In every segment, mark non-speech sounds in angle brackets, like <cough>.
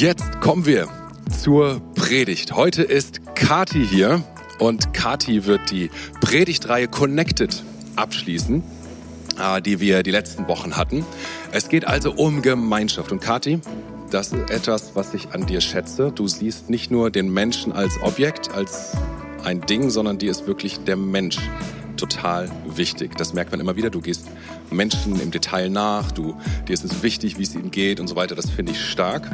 Jetzt kommen wir zur Predigt. Heute ist Kati hier und Kati wird die Predigtreihe Connected abschließen, äh, die wir die letzten Wochen hatten. Es geht also um Gemeinschaft. Und Kati, das ist etwas, was ich an dir schätze. Du siehst nicht nur den Menschen als Objekt, als ein Ding, sondern dir ist wirklich der Mensch total wichtig. Das merkt man immer wieder. Du gehst Menschen im Detail nach, du, dir ist es wichtig, wie es ihnen geht und so weiter. Das finde ich stark.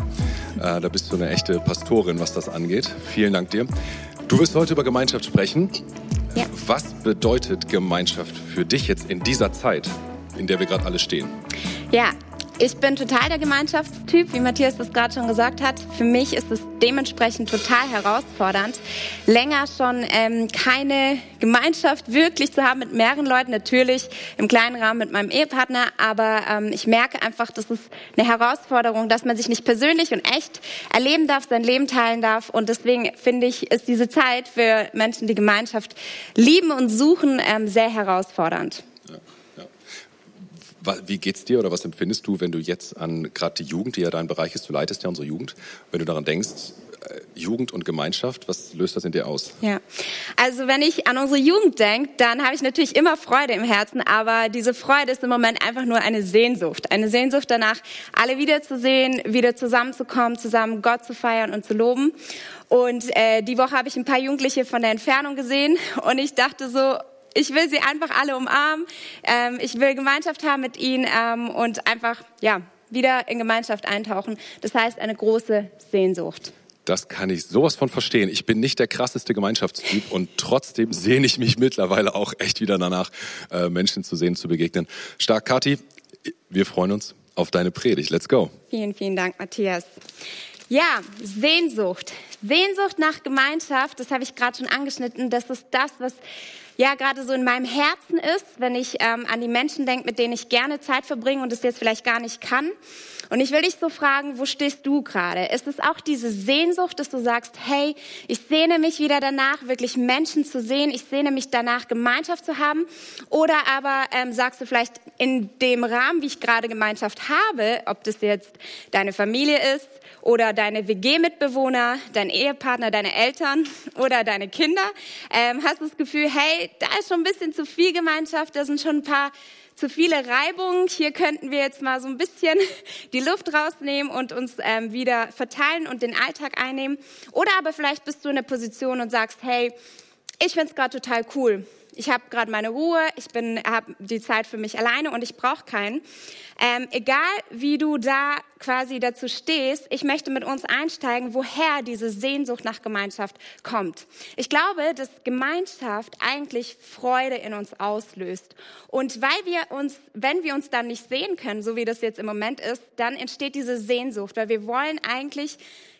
Äh, da bist du eine echte Pastorin, was das angeht. Vielen Dank dir. Du wirst heute über Gemeinschaft sprechen. Ja. Was bedeutet Gemeinschaft für dich jetzt in dieser Zeit, in der wir gerade alle stehen? Ja, ich bin total der Gemeinschaftstyp, wie Matthias das gerade schon gesagt hat. Für mich ist es dementsprechend total herausfordernd, länger schon ähm, keine Gemeinschaft wirklich zu haben mit mehreren Leuten. Natürlich im kleinen Rahmen mit meinem Ehepartner, aber ähm, ich merke einfach, das ist eine Herausforderung, dass man sich nicht persönlich und echt erleben darf, sein Leben teilen darf. Und deswegen finde ich, ist diese Zeit für Menschen, die Gemeinschaft lieben und suchen, ähm, sehr herausfordernd. Wie geht's dir oder was empfindest du, wenn du jetzt an gerade die Jugend, die ja dein Bereich ist, du leitest ja unsere Jugend, wenn du daran denkst, äh, Jugend und Gemeinschaft, was löst das in dir aus? Ja, also wenn ich an unsere Jugend denke, dann habe ich natürlich immer Freude im Herzen, aber diese Freude ist im Moment einfach nur eine Sehnsucht. Eine Sehnsucht danach, alle wiederzusehen, wieder zusammenzukommen, zusammen Gott zu feiern und zu loben. Und äh, die Woche habe ich ein paar Jugendliche von der Entfernung gesehen und ich dachte so, ich will sie einfach alle umarmen. Ähm, ich will Gemeinschaft haben mit ihnen ähm, und einfach, ja, wieder in Gemeinschaft eintauchen. Das heißt, eine große Sehnsucht. Das kann ich sowas von verstehen. Ich bin nicht der krasseste Gemeinschaftstyp und trotzdem sehne ich mich mittlerweile auch echt wieder danach, äh, Menschen zu sehen, zu begegnen. Stark, Kathi. Wir freuen uns auf deine Predigt. Let's go. Vielen, vielen Dank, Matthias. Ja, Sehnsucht. Sehnsucht nach Gemeinschaft, das habe ich gerade schon angeschnitten. Das ist das, was ja gerade so in meinem Herzen ist, wenn ich ähm, an die Menschen denke, mit denen ich gerne Zeit verbringe und es jetzt vielleicht gar nicht kann. Und ich will dich so fragen, wo stehst du gerade? Ist es auch diese Sehnsucht, dass du sagst, hey, ich sehne mich wieder danach, wirklich Menschen zu sehen, ich sehne mich danach, Gemeinschaft zu haben? Oder aber ähm, sagst du vielleicht in dem Rahmen, wie ich gerade Gemeinschaft habe, ob das jetzt deine Familie ist, oder deine WG-Mitbewohner, dein Ehepartner, deine Eltern <laughs> oder deine Kinder, ähm, hast du das Gefühl, hey, da ist schon ein bisschen zu viel Gemeinschaft, da sind schon ein paar zu viele Reibungen. Hier könnten wir jetzt mal so ein bisschen <laughs> die Luft rausnehmen und uns ähm, wieder verteilen und den Alltag einnehmen. Oder aber vielleicht bist du in der Position und sagst, hey, ich finde es gerade total cool ich habe gerade meine Ruhe, ich bin, habe die Zeit für mich alleine und ich brauche keinen. Ähm, egal, wie du da quasi dazu stehst, ich möchte mit uns einsteigen, woher diese Sehnsucht nach Gemeinschaft kommt. Ich glaube, dass Gemeinschaft eigentlich Freude in uns auslöst. Und weil wir uns, wenn wir uns dann nicht sehen können, so wie das jetzt im Moment ist, dann entsteht diese Sehnsucht, weil wir wollen eigentlich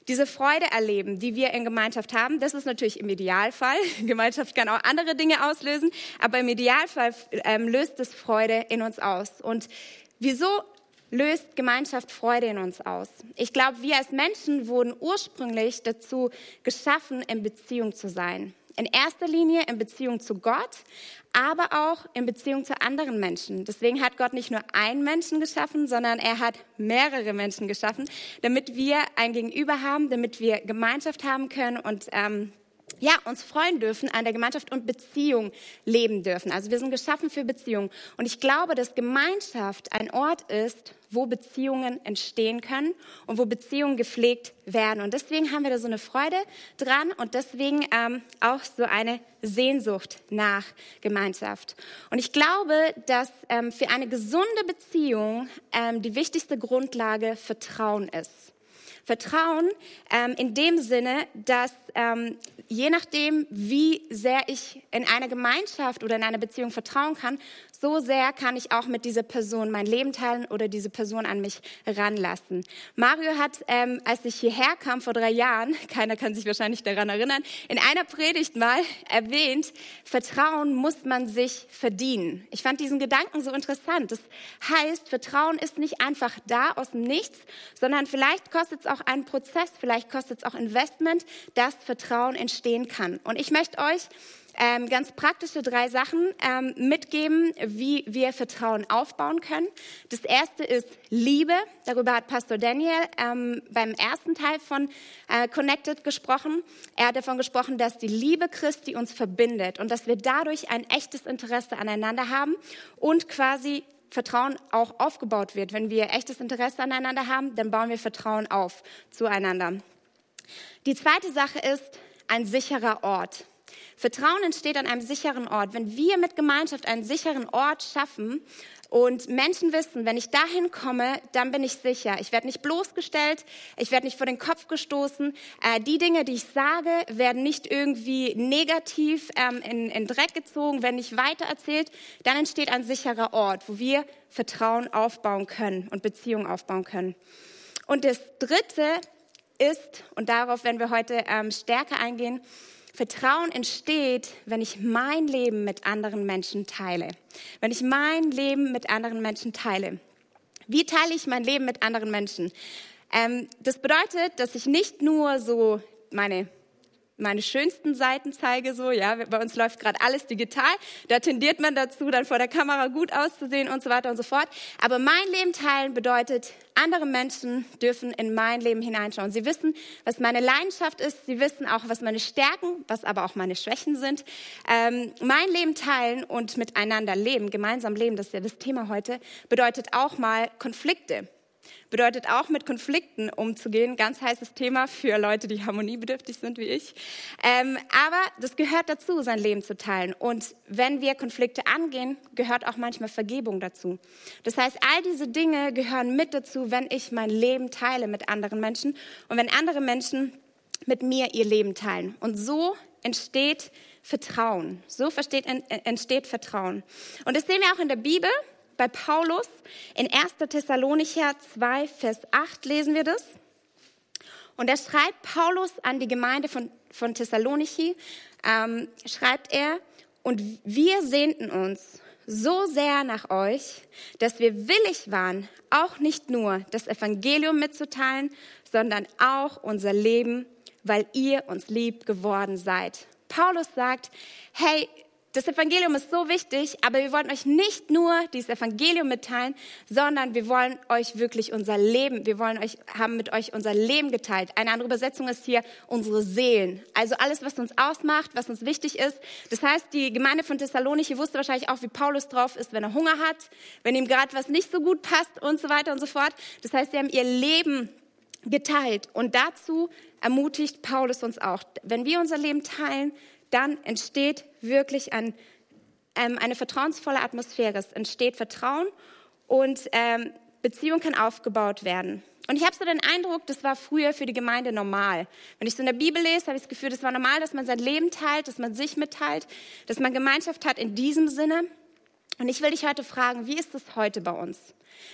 diese Freude erleben, die wir in Gemeinschaft haben. Das ist natürlich im Idealfall. <laughs> Gemeinschaft kann auch andere Dinge auslösen, aber im Idealfall ähm, löst es Freude in uns aus. Und wieso löst Gemeinschaft Freude in uns aus? Ich glaube, wir als Menschen wurden ursprünglich dazu geschaffen, in Beziehung zu sein. In erster Linie in Beziehung zu Gott, aber auch in Beziehung zu anderen Menschen. Deswegen hat Gott nicht nur einen Menschen geschaffen, sondern er hat mehrere Menschen geschaffen, damit wir ein Gegenüber haben, damit wir Gemeinschaft haben können und ähm, ja, uns freuen dürfen an der Gemeinschaft und Beziehung leben dürfen. Also wir sind geschaffen für Beziehung. Und ich glaube, dass Gemeinschaft ein Ort ist, wo Beziehungen entstehen können und wo Beziehungen gepflegt werden. Und deswegen haben wir da so eine Freude dran und deswegen ähm, auch so eine Sehnsucht nach Gemeinschaft. Und ich glaube, dass ähm, für eine gesunde Beziehung ähm, die wichtigste Grundlage Vertrauen ist. Vertrauen ähm, in dem Sinne, dass ähm, je nachdem, wie sehr ich in einer Gemeinschaft oder in einer Beziehung vertrauen kann, so sehr kann ich auch mit dieser Person mein Leben teilen oder diese Person an mich ranlassen. Mario hat, ähm, als ich hierher kam vor drei Jahren, <laughs> keiner kann sich wahrscheinlich daran erinnern, in einer Predigt mal erwähnt, Vertrauen muss man sich verdienen. Ich fand diesen Gedanken so interessant. Das heißt, Vertrauen ist nicht einfach da aus dem Nichts, sondern vielleicht kostet es auch einen Prozess, vielleicht kostet es auch Investment, dass Vertrauen entstehen kann. Und ich möchte euch ähm, ganz praktische drei Sachen ähm, mitgeben, wie wir Vertrauen aufbauen können. Das erste ist Liebe. Darüber hat Pastor Daniel ähm, beim ersten Teil von äh, Connected gesprochen. Er hat davon gesprochen, dass die Liebe Christi uns verbindet und dass wir dadurch ein echtes Interesse aneinander haben und quasi Vertrauen auch aufgebaut wird. Wenn wir echtes Interesse aneinander haben, dann bauen wir Vertrauen auf zueinander. Die zweite Sache ist ein sicherer Ort. Vertrauen entsteht an einem sicheren Ort. Wenn wir mit Gemeinschaft einen sicheren Ort schaffen und Menschen wissen, wenn ich dahin komme, dann bin ich sicher. Ich werde nicht bloßgestellt, ich werde nicht vor den Kopf gestoßen. Äh, die Dinge, die ich sage, werden nicht irgendwie negativ ähm, in, in Dreck gezogen, werden nicht weitererzählt. Dann entsteht ein sicherer Ort, wo wir Vertrauen aufbauen können und Beziehungen aufbauen können. Und das Dritte ist, und darauf werden wir heute ähm, stärker eingehen, Vertrauen entsteht, wenn ich mein Leben mit anderen Menschen teile. Wenn ich mein Leben mit anderen Menschen teile. Wie teile ich mein Leben mit anderen Menschen? Ähm, das bedeutet, dass ich nicht nur so meine meine schönsten Seiten zeige, so, ja, bei uns läuft gerade alles digital, da tendiert man dazu, dann vor der Kamera gut auszusehen und so weiter und so fort. Aber mein Leben teilen bedeutet, andere Menschen dürfen in mein Leben hineinschauen. Sie wissen, was meine Leidenschaft ist, sie wissen auch, was meine Stärken, was aber auch meine Schwächen sind. Ähm, mein Leben teilen und miteinander leben, gemeinsam leben, das ist ja das Thema heute, bedeutet auch mal Konflikte Bedeutet auch mit Konflikten umzugehen. Ganz heißes Thema für Leute, die harmoniebedürftig sind wie ich. Ähm, aber das gehört dazu, sein Leben zu teilen. Und wenn wir Konflikte angehen, gehört auch manchmal Vergebung dazu. Das heißt, all diese Dinge gehören mit dazu, wenn ich mein Leben teile mit anderen Menschen und wenn andere Menschen mit mir ihr Leben teilen. Und so entsteht Vertrauen. So entsteht Vertrauen. Und das sehen wir auch in der Bibel bei Paulus in 1. Thessalonicher 2, Vers 8 lesen wir das. Und da schreibt Paulus an die Gemeinde von, von Thessaloniki, ähm, schreibt er, und wir sehnten uns so sehr nach euch, dass wir willig waren, auch nicht nur das Evangelium mitzuteilen, sondern auch unser Leben, weil ihr uns lieb geworden seid. Paulus sagt, hey, das Evangelium ist so wichtig, aber wir wollen euch nicht nur dieses Evangelium mitteilen, sondern wir wollen euch wirklich unser Leben, wir wollen euch, haben mit euch unser Leben geteilt. Eine andere Übersetzung ist hier unsere Seelen. Also alles, was uns ausmacht, was uns wichtig ist. Das heißt, die Gemeinde von Thessalonich wusste wahrscheinlich auch, wie Paulus drauf ist, wenn er Hunger hat, wenn ihm gerade was nicht so gut passt und so weiter und so fort. Das heißt, sie haben ihr Leben geteilt. Und dazu ermutigt Paulus uns auch. Wenn wir unser Leben teilen, dann entsteht wirklich ein, ähm, eine vertrauensvolle Atmosphäre. Es entsteht Vertrauen und ähm, Beziehung kann aufgebaut werden. Und ich habe so den Eindruck, das war früher für die Gemeinde normal. Wenn ich so in der Bibel lese, habe ich das Gefühl, das war normal, dass man sein Leben teilt, dass man sich mitteilt, dass man Gemeinschaft hat in diesem Sinne. Und ich will dich heute fragen, wie ist es heute bei uns?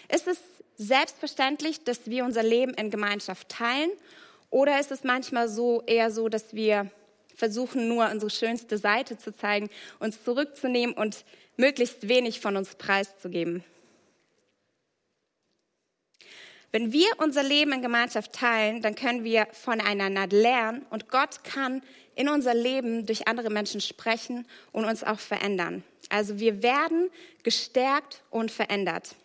Ist es selbstverständlich, dass wir unser Leben in Gemeinschaft teilen? Oder ist es manchmal so eher so, dass wir versuchen nur unsere schönste Seite zu zeigen, uns zurückzunehmen und möglichst wenig von uns preiszugeben. Wenn wir unser Leben in Gemeinschaft teilen, dann können wir voneinander lernen und Gott kann in unser Leben durch andere Menschen sprechen und uns auch verändern. Also wir werden gestärkt und verändert.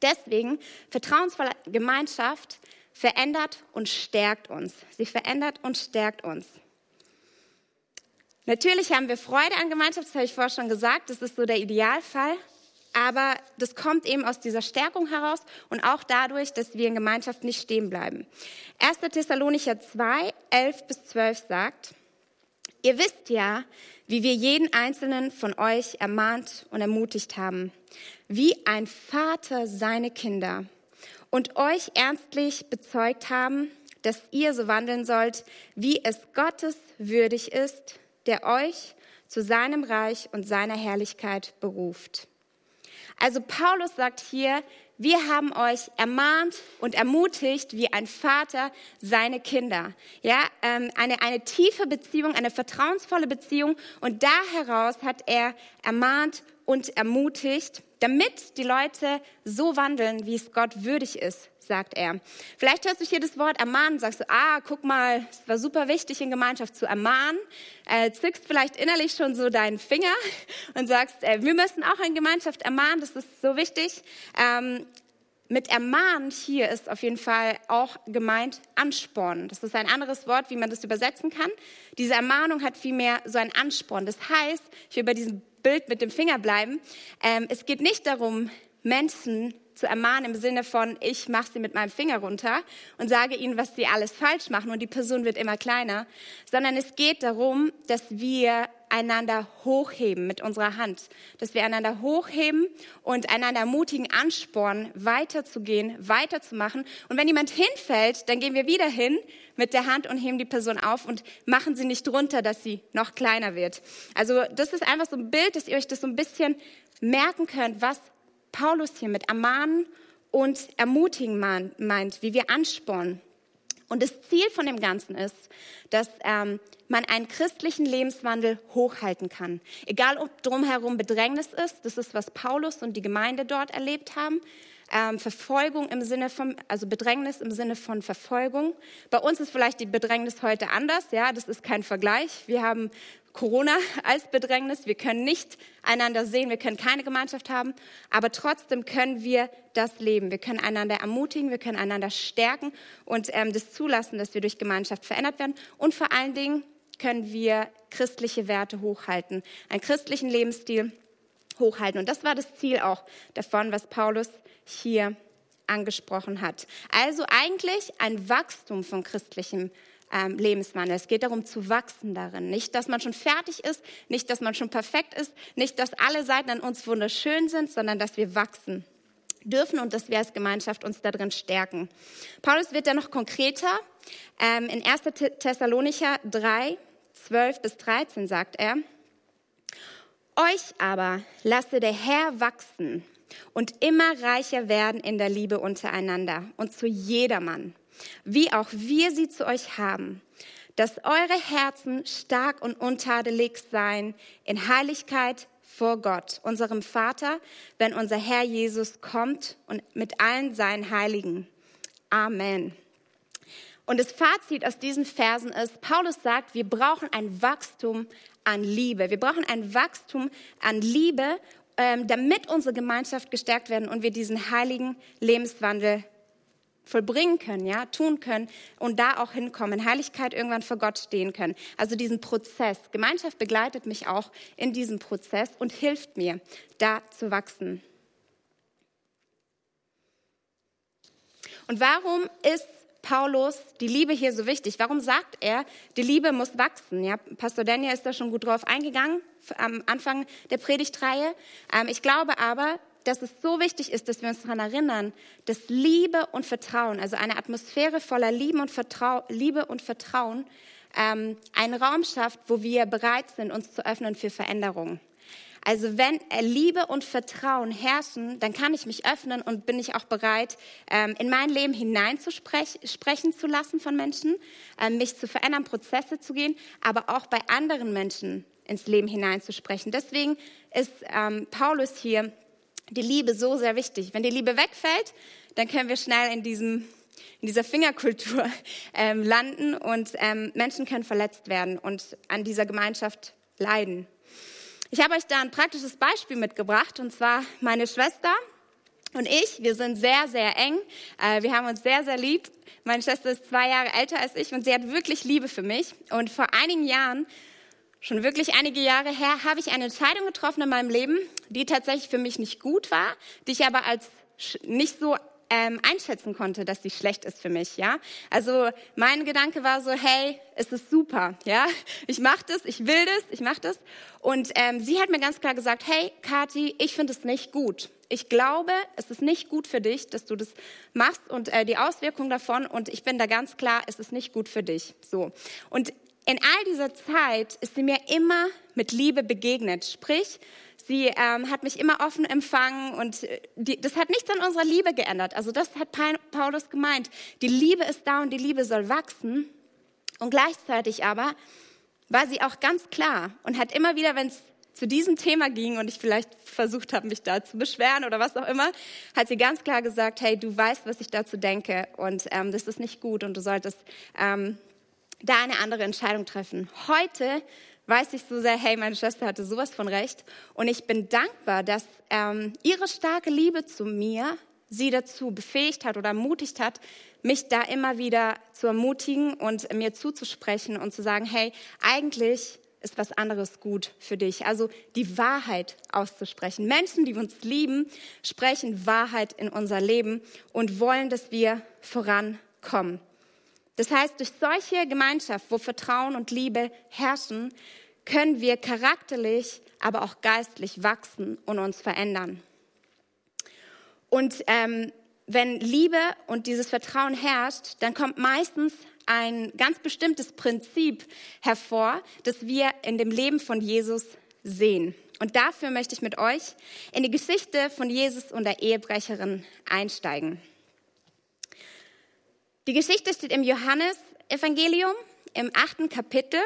Deswegen vertrauensvolle Gemeinschaft verändert und stärkt uns. Sie verändert und stärkt uns. Natürlich haben wir Freude an Gemeinschaft, das habe ich vorher schon gesagt, das ist so der Idealfall. Aber das kommt eben aus dieser Stärkung heraus und auch dadurch, dass wir in Gemeinschaft nicht stehen bleiben. 1. Thessalonicher 2, 11 bis 12 sagt, ihr wisst ja, wie wir jeden einzelnen von euch ermahnt und ermutigt haben, wie ein Vater seine Kinder und euch ernstlich bezeugt haben, dass ihr so wandeln sollt, wie es Gottes würdig ist, der euch zu seinem Reich und seiner Herrlichkeit beruft. Also Paulus sagt hier, wir haben euch ermahnt und ermutigt wie ein Vater seine Kinder. Ja, ähm, eine, eine tiefe Beziehung, eine vertrauensvolle Beziehung. Und da heraus hat er ermahnt und ermutigt, damit die Leute so wandeln, wie es Gott würdig ist, sagt er. Vielleicht hörst du hier das Wort ermahnen, sagst du, ah, guck mal, es war super wichtig in Gemeinschaft zu ermahnen, äh, zückst vielleicht innerlich schon so deinen Finger <laughs> und sagst, äh, wir müssen auch in Gemeinschaft ermahnen, das ist so wichtig. Ähm, mit ermahnen hier ist auf jeden Fall auch gemeint anspornen. Das ist ein anderes Wort, wie man das übersetzen kann. Diese Ermahnung hat vielmehr so ein Ansporn. Das heißt, ich will bei diesem Bild mit dem Finger bleiben. Ähm, es geht nicht darum, Menschen zu ermahnen im Sinne von, ich mache sie mit meinem Finger runter und sage ihnen, was sie alles falsch machen und die Person wird immer kleiner, sondern es geht darum, dass wir einander hochheben mit unserer Hand, dass wir einander hochheben und einander ermutigen, anspornen, weiterzugehen, weiterzumachen. Und wenn jemand hinfällt, dann gehen wir wieder hin mit der Hand und heben die Person auf und machen sie nicht runter, dass sie noch kleiner wird. Also das ist einfach so ein Bild, dass ihr euch das so ein bisschen merken könnt, was Paulus hier mit ermahnen und ermutigen meint, wie wir anspornen. Und das Ziel von dem Ganzen ist, dass ähm, man einen christlichen Lebenswandel hochhalten kann. Egal, ob drumherum Bedrängnis ist, das ist, was Paulus und die Gemeinde dort erlebt haben. Ähm, Verfolgung im Sinne von, also Bedrängnis im Sinne von Verfolgung. Bei uns ist vielleicht die Bedrängnis heute anders, ja, das ist kein Vergleich. Wir haben Corona als Bedrängnis. Wir können nicht einander sehen, wir können keine Gemeinschaft haben, aber trotzdem können wir das leben. Wir können einander ermutigen, wir können einander stärken und ähm, das zulassen, dass wir durch Gemeinschaft verändert werden. Und vor allen Dingen können wir christliche Werte hochhalten, einen christlichen Lebensstil hochhalten. Und das war das Ziel auch davon, was Paulus hier angesprochen hat. Also eigentlich ein Wachstum von christlichem ähm, Lebenswandel. Es geht darum zu wachsen darin. Nicht, dass man schon fertig ist, nicht, dass man schon perfekt ist, nicht, dass alle Seiten an uns wunderschön sind, sondern dass wir wachsen dürfen und dass wir als Gemeinschaft uns darin stärken. Paulus wird dann noch konkreter. Ähm, in 1. Thessalonicher 3, 12 bis 13 sagt er, euch aber lasse der Herr wachsen und immer reicher werden in der Liebe untereinander und zu jedermann wie auch wir sie zu euch haben, dass eure Herzen stark und untadelig seien in Heiligkeit vor Gott, unserem Vater, wenn unser Herr Jesus kommt und mit allen seinen Heiligen. Amen. Und das Fazit aus diesen Versen ist, Paulus sagt, wir brauchen ein Wachstum an Liebe. Wir brauchen ein Wachstum an Liebe, ähm, damit unsere Gemeinschaft gestärkt werden und wir diesen heiligen Lebenswandel vollbringen können, ja, tun können und da auch hinkommen, Heiligkeit irgendwann vor Gott stehen können. Also diesen Prozess. Gemeinschaft begleitet mich auch in diesem Prozess und hilft mir, da zu wachsen. Und warum ist Paulus die Liebe hier so wichtig? Warum sagt er, die Liebe muss wachsen? Ja, Pastor Daniel ist da schon gut drauf eingegangen am Anfang der Predigtreihe. Ähm, ich glaube aber, dass es so wichtig ist, dass wir uns daran erinnern, dass Liebe und Vertrauen, also eine Atmosphäre voller Liebe und, Vertrau Liebe und Vertrauen, ähm, einen Raum schafft, wo wir bereit sind, uns zu öffnen für Veränderungen. Also wenn Liebe und Vertrauen herrschen, dann kann ich mich öffnen und bin ich auch bereit, ähm, in mein Leben hineinzusprechen zu lassen von Menschen, ähm, mich zu verändern, Prozesse zu gehen, aber auch bei anderen Menschen ins Leben hineinzusprechen. Deswegen ist ähm, Paulus hier die Liebe so sehr wichtig. Wenn die Liebe wegfällt, dann können wir schnell in, diesem, in dieser Fingerkultur <laughs> ähm, landen und ähm, Menschen können verletzt werden und an dieser Gemeinschaft leiden. Ich habe euch da ein praktisches Beispiel mitgebracht und zwar meine Schwester und ich, wir sind sehr, sehr eng. Äh, wir haben uns sehr, sehr lieb. Meine Schwester ist zwei Jahre älter als ich und sie hat wirklich Liebe für mich. Und vor einigen Jahren Schon wirklich einige Jahre her habe ich eine Entscheidung getroffen in meinem Leben, die tatsächlich für mich nicht gut war, die ich aber als nicht so ähm, einschätzen konnte, dass sie schlecht ist für mich, ja. Also mein Gedanke war so, hey, es ist super, ja. Ich mache das, ich will das, ich mache das. Und ähm, sie hat mir ganz klar gesagt, hey, Kathi, ich finde es nicht gut. Ich glaube, es ist nicht gut für dich, dass du das machst und äh, die Auswirkungen davon. Und ich bin da ganz klar, es ist nicht gut für dich. So. Und in all dieser Zeit ist sie mir immer mit Liebe begegnet. Sprich, sie ähm, hat mich immer offen empfangen und äh, die, das hat nichts an unserer Liebe geändert. Also das hat Paulus gemeint. Die Liebe ist da und die Liebe soll wachsen. Und gleichzeitig aber war sie auch ganz klar und hat immer wieder, wenn es zu diesem Thema ging und ich vielleicht versucht habe, mich da zu beschweren oder was auch immer, hat sie ganz klar gesagt, hey, du weißt, was ich dazu denke und ähm, das ist nicht gut und du solltest ähm, da eine andere Entscheidung treffen. Heute weiß ich so sehr, hey, meine Schwester hatte sowas von recht und ich bin dankbar, dass ähm, ihre starke Liebe zu mir sie dazu befähigt hat oder ermutigt hat, mich da immer wieder zu ermutigen und mir zuzusprechen und zu sagen, hey, eigentlich ist was anderes gut für dich. Also die Wahrheit auszusprechen. Menschen, die uns lieben, sprechen Wahrheit in unser Leben und wollen, dass wir vorankommen. Das heißt, durch solche Gemeinschaft, wo Vertrauen und Liebe herrschen, können wir charakterlich, aber auch geistlich wachsen und uns verändern. Und ähm, wenn Liebe und dieses Vertrauen herrscht, dann kommt meistens ein ganz bestimmtes Prinzip hervor, das wir in dem Leben von Jesus sehen. Und dafür möchte ich mit euch in die Geschichte von Jesus und der Ehebrecherin einsteigen. Die Geschichte steht im Johannesevangelium im achten Kapitel.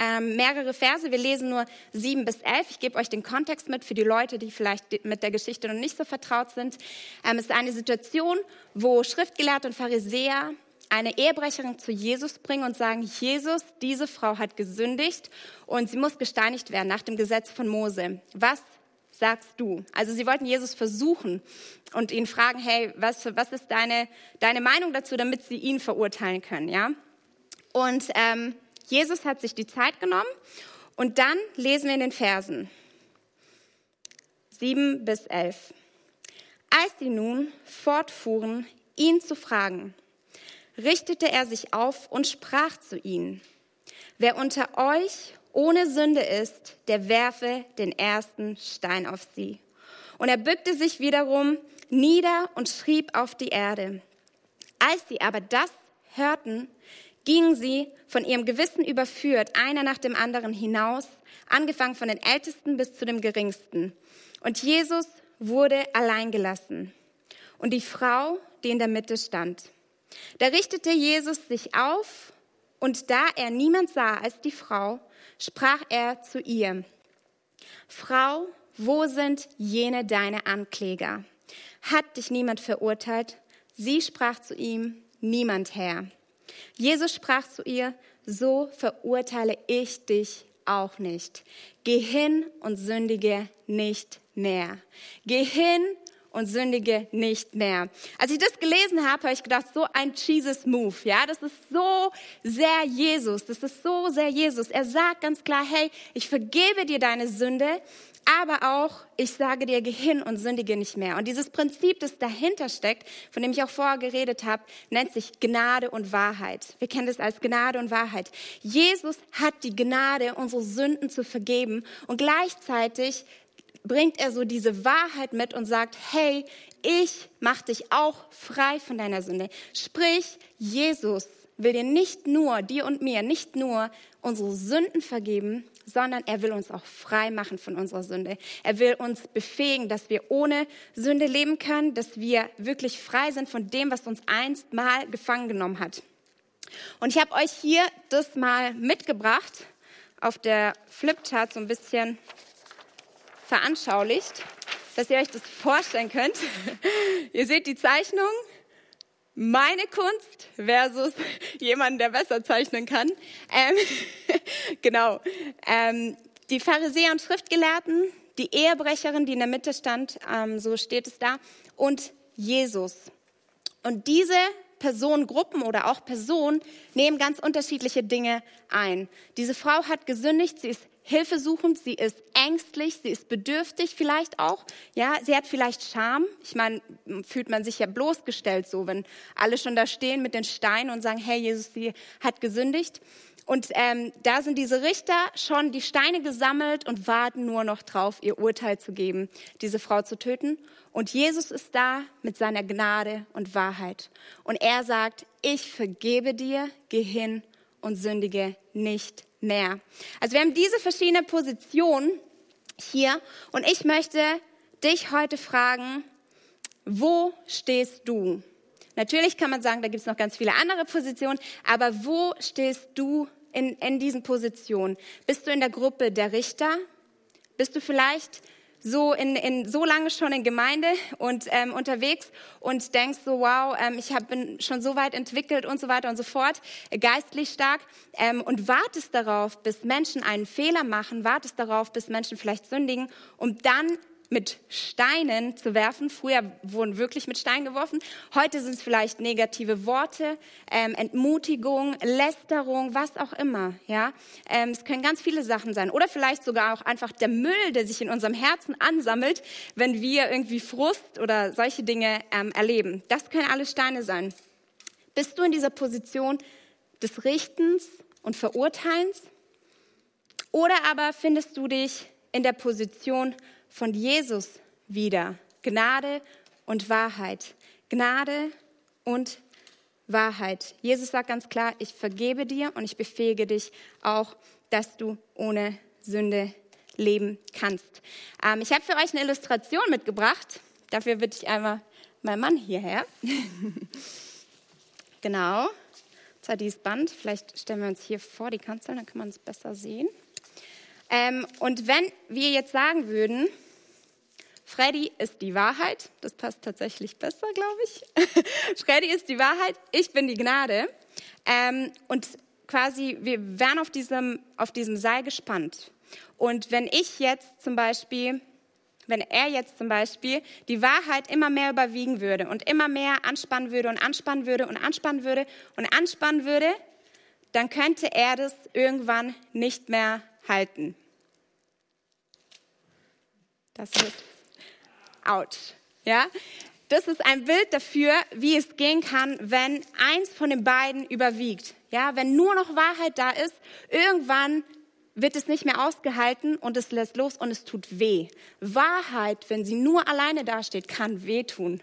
Ähm, mehrere Verse, wir lesen nur sieben bis elf. Ich gebe euch den Kontext mit für die Leute, die vielleicht mit der Geschichte noch nicht so vertraut sind. Ähm, es ist eine Situation, wo Schriftgelehrte und Pharisäer eine Ehebrecherin zu Jesus bringen und sagen, Jesus, diese Frau hat gesündigt und sie muss gesteinigt werden nach dem Gesetz von Mose. Was sagst du? Also sie wollten Jesus versuchen und ihn fragen, hey, was, was ist deine, deine Meinung dazu, damit sie ihn verurteilen können, ja? Und ähm, Jesus hat sich die Zeit genommen und dann lesen wir in den Versen 7 bis 11. Als sie nun fortfuhren, ihn zu fragen, richtete er sich auf und sprach zu ihnen, wer unter euch ohne Sünde ist, der werfe den ersten Stein auf sie. Und er bückte sich wiederum nieder und schrieb auf die Erde. Als sie aber das hörten, gingen sie von ihrem Gewissen überführt, einer nach dem anderen hinaus, angefangen von den Ältesten bis zu dem Geringsten. Und Jesus wurde allein gelassen. Und die Frau, die in der Mitte stand. Da richtete Jesus sich auf, und da er niemand sah als die Frau, sprach er zu ihr, Frau, wo sind jene deine Ankläger? Hat dich niemand verurteilt? Sie sprach zu ihm, niemand Herr. Jesus sprach zu ihr, so verurteile ich dich auch nicht. Geh hin und sündige nicht mehr. Geh hin und sündige nicht mehr. Als ich das gelesen habe, habe ich gedacht, so ein Jesus Move, ja, das ist so sehr Jesus, das ist so sehr Jesus. Er sagt ganz klar, hey, ich vergebe dir deine Sünde, aber auch, ich sage dir, geh hin und sündige nicht mehr. Und dieses Prinzip, das dahinter steckt, von dem ich auch vorher geredet habe, nennt sich Gnade und Wahrheit. Wir kennen das als Gnade und Wahrheit. Jesus hat die Gnade, unsere Sünden zu vergeben und gleichzeitig bringt er so diese Wahrheit mit und sagt, hey, ich mache dich auch frei von deiner Sünde. Sprich, Jesus will dir nicht nur, dir und mir, nicht nur unsere Sünden vergeben, sondern er will uns auch frei machen von unserer Sünde. Er will uns befähigen, dass wir ohne Sünde leben können, dass wir wirklich frei sind von dem, was uns einst mal gefangen genommen hat. Und ich habe euch hier das mal mitgebracht auf der Flipchart so ein bisschen veranschaulicht, dass ihr euch das vorstellen könnt. <laughs> ihr seht die Zeichnung, meine Kunst versus jemand, der besser zeichnen kann. Ähm, <laughs> genau. Ähm, die Pharisäer und Schriftgelehrten, die Ehebrecherin, die in der Mitte stand, ähm, so steht es da, und Jesus. Und diese Personengruppen oder auch Personen nehmen ganz unterschiedliche Dinge ein. Diese Frau hat gesündigt, sie ist hilfesuchend, sie ist ängstlich, sie ist bedürftig vielleicht auch. Ja, sie hat vielleicht Scham. Ich meine, fühlt man sich ja bloßgestellt so, wenn alle schon da stehen mit den Steinen und sagen, hey, Jesus, sie hat gesündigt. Und ähm, da sind diese Richter schon die Steine gesammelt und warten nur noch drauf, ihr Urteil zu geben, diese Frau zu töten. Und Jesus ist da mit seiner Gnade und Wahrheit. Und er sagt, ich vergebe dir, geh hin und sündige nicht mehr. Also wir haben diese verschiedenen Positionen hier und ich möchte dich heute fragen, wo stehst du? Natürlich kann man sagen, da gibt es noch ganz viele andere Positionen, aber wo stehst du in, in diesen Positionen? Bist du in der Gruppe der Richter? Bist du vielleicht so, in, in, so lange schon in Gemeinde und ähm, unterwegs und denkst so, wow, ähm, ich hab, bin schon so weit entwickelt und so weiter und so fort, äh, geistlich stark ähm, und wartest darauf, bis Menschen einen Fehler machen, wartest darauf, bis Menschen vielleicht sündigen, um dann mit Steinen zu werfen. Früher wurden wirklich mit Steinen geworfen. Heute sind es vielleicht negative Worte, ähm, Entmutigung, Lästerung, was auch immer. Ja, ähm, es können ganz viele Sachen sein. Oder vielleicht sogar auch einfach der Müll, der sich in unserem Herzen ansammelt, wenn wir irgendwie Frust oder solche Dinge ähm, erleben. Das können alle Steine sein. Bist du in dieser Position des Richtens und Verurteilens? Oder aber findest du dich in der Position von Jesus wieder. Gnade und Wahrheit. Gnade und Wahrheit. Jesus sagt ganz klar, ich vergebe dir und ich befähige dich auch, dass du ohne Sünde leben kannst. Ähm, ich habe für euch eine Illustration mitgebracht. Dafür bitte ich einmal meinen Mann hierher. <laughs> genau. Zwar dieses Band. Vielleicht stellen wir uns hier vor die Kanzel, dann kann man es besser sehen. Ähm, und wenn wir jetzt sagen würden, Freddy ist die Wahrheit. Das passt tatsächlich besser, glaube ich. <laughs> Freddy ist die Wahrheit, ich bin die Gnade. Ähm, und quasi, wir wären auf diesem, auf diesem Seil gespannt. Und wenn ich jetzt zum Beispiel, wenn er jetzt zum Beispiel die Wahrheit immer mehr überwiegen würde und immer mehr anspannen würde und anspannen würde und anspannen würde und anspannen würde, dann könnte er das irgendwann nicht mehr halten. Das ist Autsch. Ja? Das ist ein Bild dafür, wie es gehen kann, wenn eins von den beiden überwiegt. Ja, wenn nur noch Wahrheit da ist, irgendwann wird es nicht mehr ausgehalten und es lässt los und es tut weh. Wahrheit, wenn sie nur alleine dasteht, kann wehtun.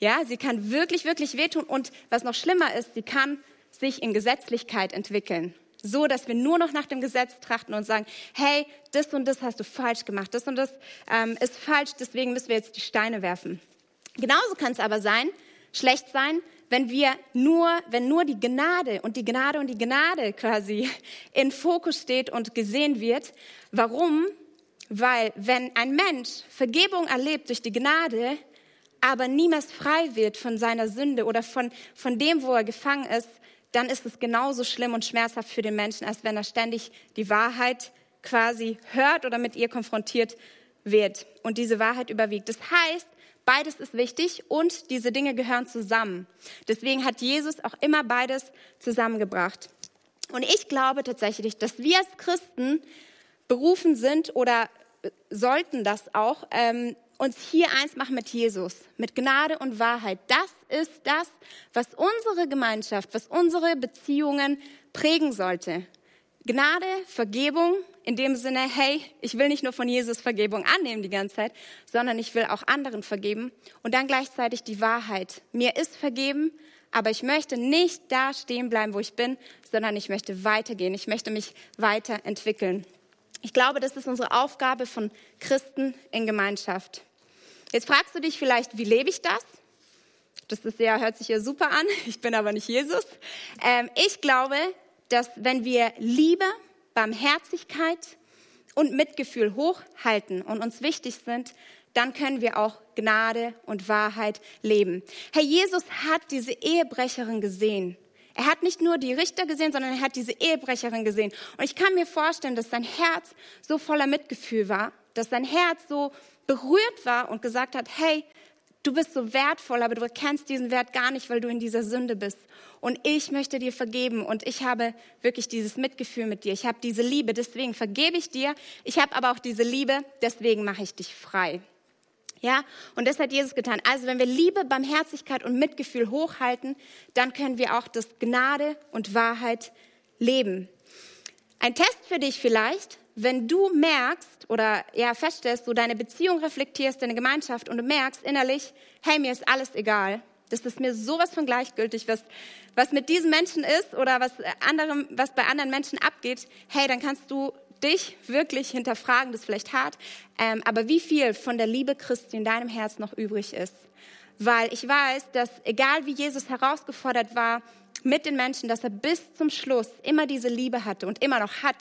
Ja, sie kann wirklich, wirklich wehtun und was noch schlimmer ist, sie kann sich in Gesetzlichkeit entwickeln so, dass wir nur noch nach dem Gesetz trachten und sagen, hey, das und das hast du falsch gemacht, das und das ähm, ist falsch, deswegen müssen wir jetzt die Steine werfen. Genauso kann es aber sein, schlecht sein, wenn wir nur, wenn nur die Gnade und die Gnade und die Gnade quasi <laughs> in Fokus steht und gesehen wird. Warum? Weil wenn ein Mensch Vergebung erlebt durch die Gnade, aber niemals frei wird von seiner Sünde oder von, von dem, wo er gefangen ist, dann ist es genauso schlimm und schmerzhaft für den Menschen, als wenn er ständig die Wahrheit quasi hört oder mit ihr konfrontiert wird und diese Wahrheit überwiegt. Das heißt, beides ist wichtig und diese Dinge gehören zusammen. Deswegen hat Jesus auch immer beides zusammengebracht. Und ich glaube tatsächlich, dass wir als Christen berufen sind oder sollten das auch, ähm, uns hier eins machen mit Jesus, mit Gnade und Wahrheit. Das ist das, was unsere Gemeinschaft, was unsere Beziehungen prägen sollte. Gnade, Vergebung, in dem Sinne, hey, ich will nicht nur von Jesus Vergebung annehmen die ganze Zeit, sondern ich will auch anderen vergeben. Und dann gleichzeitig die Wahrheit. Mir ist vergeben, aber ich möchte nicht da stehen bleiben, wo ich bin, sondern ich möchte weitergehen. Ich möchte mich weiterentwickeln. Ich glaube, das ist unsere Aufgabe von Christen in Gemeinschaft. Jetzt fragst du dich vielleicht, wie lebe ich das? Das ist ja, hört sich ja super an. <laughs> Ich bin aber nicht Jesus. Ähm, ich glaube, dass wenn wir Liebe, Barmherzigkeit und Mitgefühl hochhalten und uns wichtig sind, dann können wir auch Gnade und Wahrheit leben. Herr Jesus hat diese Ehebrecherin gesehen. Er hat nicht nur die Richter gesehen, sondern er hat diese Ehebrecherin gesehen. Und ich kann mir vorstellen, dass sein Herz so voller Mitgefühl war, dass sein Herz so berührt war und gesagt hat, hey, du bist so wertvoll, aber du kennst diesen Wert gar nicht, weil du in dieser Sünde bist. Und ich möchte dir vergeben und ich habe wirklich dieses Mitgefühl mit dir. Ich habe diese Liebe, deswegen vergebe ich dir. Ich habe aber auch diese Liebe, deswegen mache ich dich frei. Ja, und das hat Jesus getan. Also wenn wir Liebe, Barmherzigkeit und Mitgefühl hochhalten, dann können wir auch das Gnade und Wahrheit leben. Ein Test für dich vielleicht, wenn du merkst oder ja feststellst, du deine Beziehung reflektierst, deine Gemeinschaft und du merkst innerlich, hey, mir ist alles egal. Das ist mir sowas von gleichgültig, was, was mit diesen Menschen ist oder was, anderem, was bei anderen Menschen abgeht. Hey, dann kannst du dich wirklich hinterfragen, das ist vielleicht hart, ähm, aber wie viel von der Liebe Christi in deinem Herz noch übrig ist. Weil ich weiß, dass egal wie Jesus herausgefordert war, mit den Menschen, dass er bis zum Schluss immer diese Liebe hatte und immer noch hat,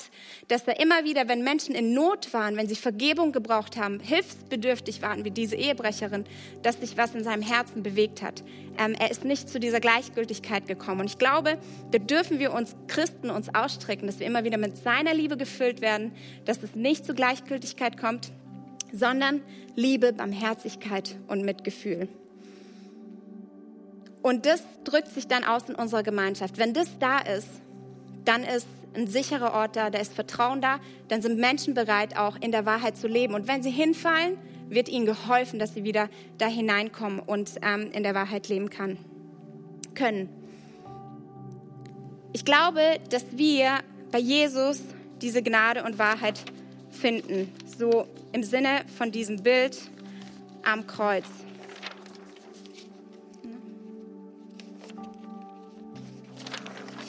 dass er immer wieder, wenn Menschen in Not waren, wenn sie Vergebung gebraucht haben, hilfsbedürftig waren, wie diese Ehebrecherin, dass sich was in seinem Herzen bewegt hat. Ähm, er ist nicht zu dieser Gleichgültigkeit gekommen. Und ich glaube, da dürfen wir uns Christen uns ausstrecken, dass wir immer wieder mit seiner Liebe gefüllt werden, dass es nicht zu Gleichgültigkeit kommt, sondern Liebe, Barmherzigkeit und Mitgefühl. Und das drückt sich dann aus in unserer Gemeinschaft. Wenn das da ist, dann ist ein sicherer Ort da, da ist Vertrauen da, dann sind Menschen bereit, auch in der Wahrheit zu leben. Und wenn sie hinfallen, wird ihnen geholfen, dass sie wieder da hineinkommen und ähm, in der Wahrheit leben kann, können. Ich glaube, dass wir bei Jesus diese Gnade und Wahrheit finden, so im Sinne von diesem Bild am Kreuz.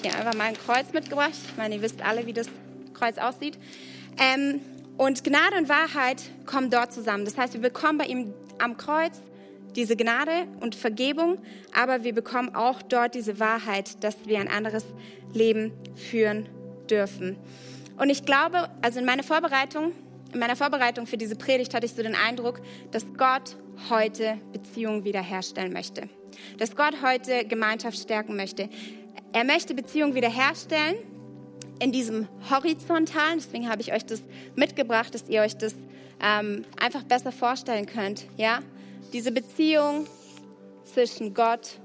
Hier einfach mal ein Kreuz mitgebracht. Ich meine, ihr wisst alle, wie das Kreuz aussieht. Ähm, und Gnade und Wahrheit kommen dort zusammen. Das heißt, wir bekommen bei ihm am Kreuz diese Gnade und Vergebung, aber wir bekommen auch dort diese Wahrheit, dass wir ein anderes Leben führen dürfen. Und ich glaube, also in meiner Vorbereitung, in meiner Vorbereitung für diese Predigt hatte ich so den Eindruck, dass Gott heute Beziehungen wiederherstellen möchte. Dass Gott heute Gemeinschaft stärken möchte. Er möchte Beziehungen wiederherstellen in diesem horizontalen, deswegen habe ich euch das mitgebracht, dass ihr euch das ähm, einfach besser vorstellen könnt. Ja? Diese Beziehung zwischen Gott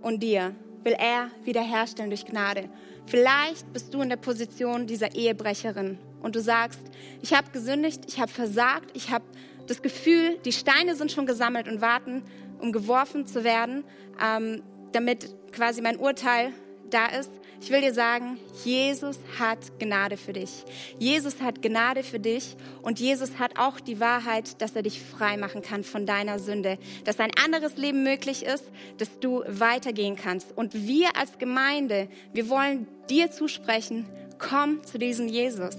und dir will er wiederherstellen durch Gnade. Vielleicht bist du in der Position dieser Ehebrecherin und du sagst, ich habe gesündigt, ich habe versagt, ich habe das Gefühl, die Steine sind schon gesammelt und warten, um geworfen zu werden, ähm, damit quasi mein Urteil da ist, ich will dir sagen, Jesus hat Gnade für dich. Jesus hat Gnade für dich und Jesus hat auch die Wahrheit, dass er dich frei machen kann von deiner Sünde, dass ein anderes Leben möglich ist, dass du weitergehen kannst. Und wir als Gemeinde, wir wollen dir zusprechen, komm zu diesem Jesus.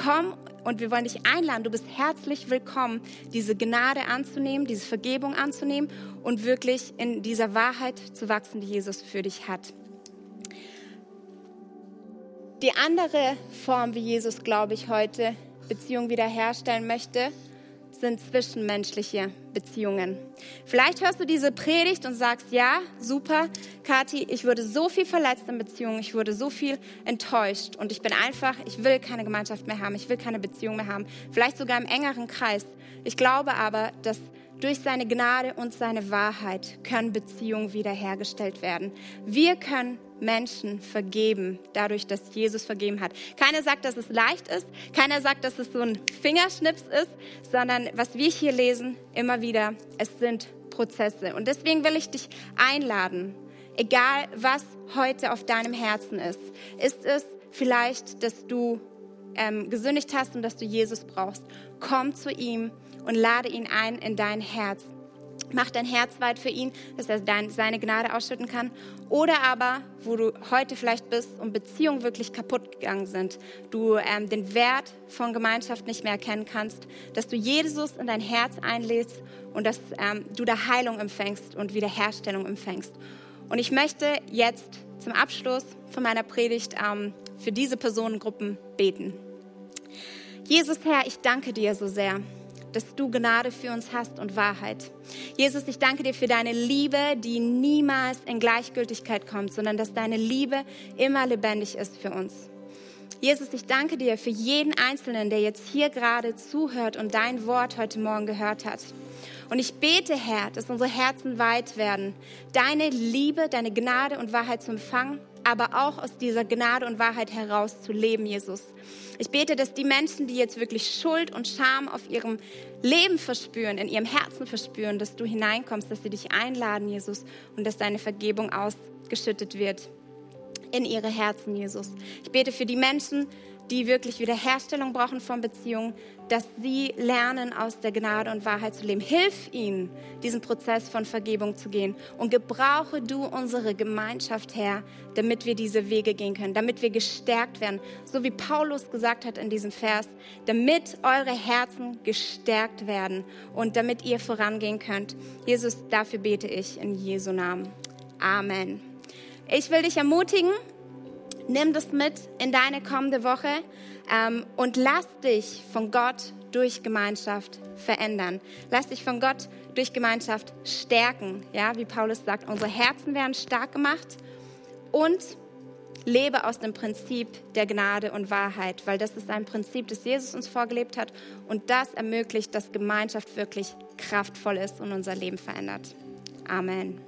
Komm und wir wollen dich einladen. Du bist herzlich willkommen, diese Gnade anzunehmen, diese Vergebung anzunehmen und wirklich in dieser Wahrheit zu wachsen, die Jesus für dich hat. Die andere Form, wie Jesus, glaube ich, heute Beziehungen wiederherstellen möchte, sind zwischenmenschliche Beziehungen. Vielleicht hörst du diese Predigt und sagst, ja, super, Kathi, ich wurde so viel verletzt in Beziehungen, ich wurde so viel enttäuscht und ich bin einfach, ich will keine Gemeinschaft mehr haben, ich will keine Beziehung mehr haben, vielleicht sogar im engeren Kreis. Ich glaube aber, dass durch seine Gnade und seine Wahrheit können Beziehungen wiederhergestellt werden. Wir können Menschen vergeben, dadurch, dass Jesus vergeben hat. Keiner sagt, dass es leicht ist, keiner sagt, dass es so ein Fingerschnips ist, sondern was wir hier lesen, immer wieder, es sind Prozesse. Und deswegen will ich dich einladen, egal was heute auf deinem Herzen ist, ist es vielleicht, dass du ähm, gesündigt hast und dass du Jesus brauchst, komm zu ihm und lade ihn ein in dein Herz Mach dein Herz weit für ihn, dass er seine Gnade ausschütten kann. Oder aber, wo du heute vielleicht bist und Beziehungen wirklich kaputt gegangen sind, du ähm, den Wert von Gemeinschaft nicht mehr erkennen kannst, dass du Jesus in dein Herz einlädst und dass ähm, du da Heilung empfängst und Wiederherstellung empfängst. Und ich möchte jetzt zum Abschluss von meiner Predigt ähm, für diese Personengruppen beten. Jesus Herr, ich danke dir so sehr dass du Gnade für uns hast und Wahrheit. Jesus, ich danke dir für deine Liebe, die niemals in Gleichgültigkeit kommt, sondern dass deine Liebe immer lebendig ist für uns. Jesus, ich danke dir für jeden Einzelnen, der jetzt hier gerade zuhört und dein Wort heute Morgen gehört hat. Und ich bete, Herr, dass unsere Herzen weit werden, deine Liebe, deine Gnade und Wahrheit zu empfangen, aber auch aus dieser Gnade und Wahrheit heraus zu leben, Jesus. Ich bete, dass die Menschen, die jetzt wirklich Schuld und Scham auf ihrem Leben verspüren, in ihrem Herzen verspüren, dass du hineinkommst, dass sie dich einladen, Jesus, und dass deine Vergebung ausgeschüttet wird in ihre Herzen, Jesus. Ich bete für die Menschen, die wirklich Wiederherstellung brauchen von Beziehungen, dass sie lernen, aus der Gnade und Wahrheit zu leben. Hilf ihnen, diesen Prozess von Vergebung zu gehen. Und gebrauche du unsere Gemeinschaft, Herr, damit wir diese Wege gehen können, damit wir gestärkt werden. So wie Paulus gesagt hat in diesem Vers, damit eure Herzen gestärkt werden und damit ihr vorangehen könnt. Jesus, dafür bete ich in Jesu Namen. Amen. Ich will dich ermutigen, nimm das mit in deine kommende Woche ähm, und lass dich von Gott durch Gemeinschaft verändern. Lass dich von Gott durch Gemeinschaft stärken. Ja, wie Paulus sagt, unsere Herzen werden stark gemacht und lebe aus dem Prinzip der Gnade und Wahrheit, weil das ist ein Prinzip, das Jesus uns vorgelebt hat und das ermöglicht, dass Gemeinschaft wirklich kraftvoll ist und unser Leben verändert. Amen.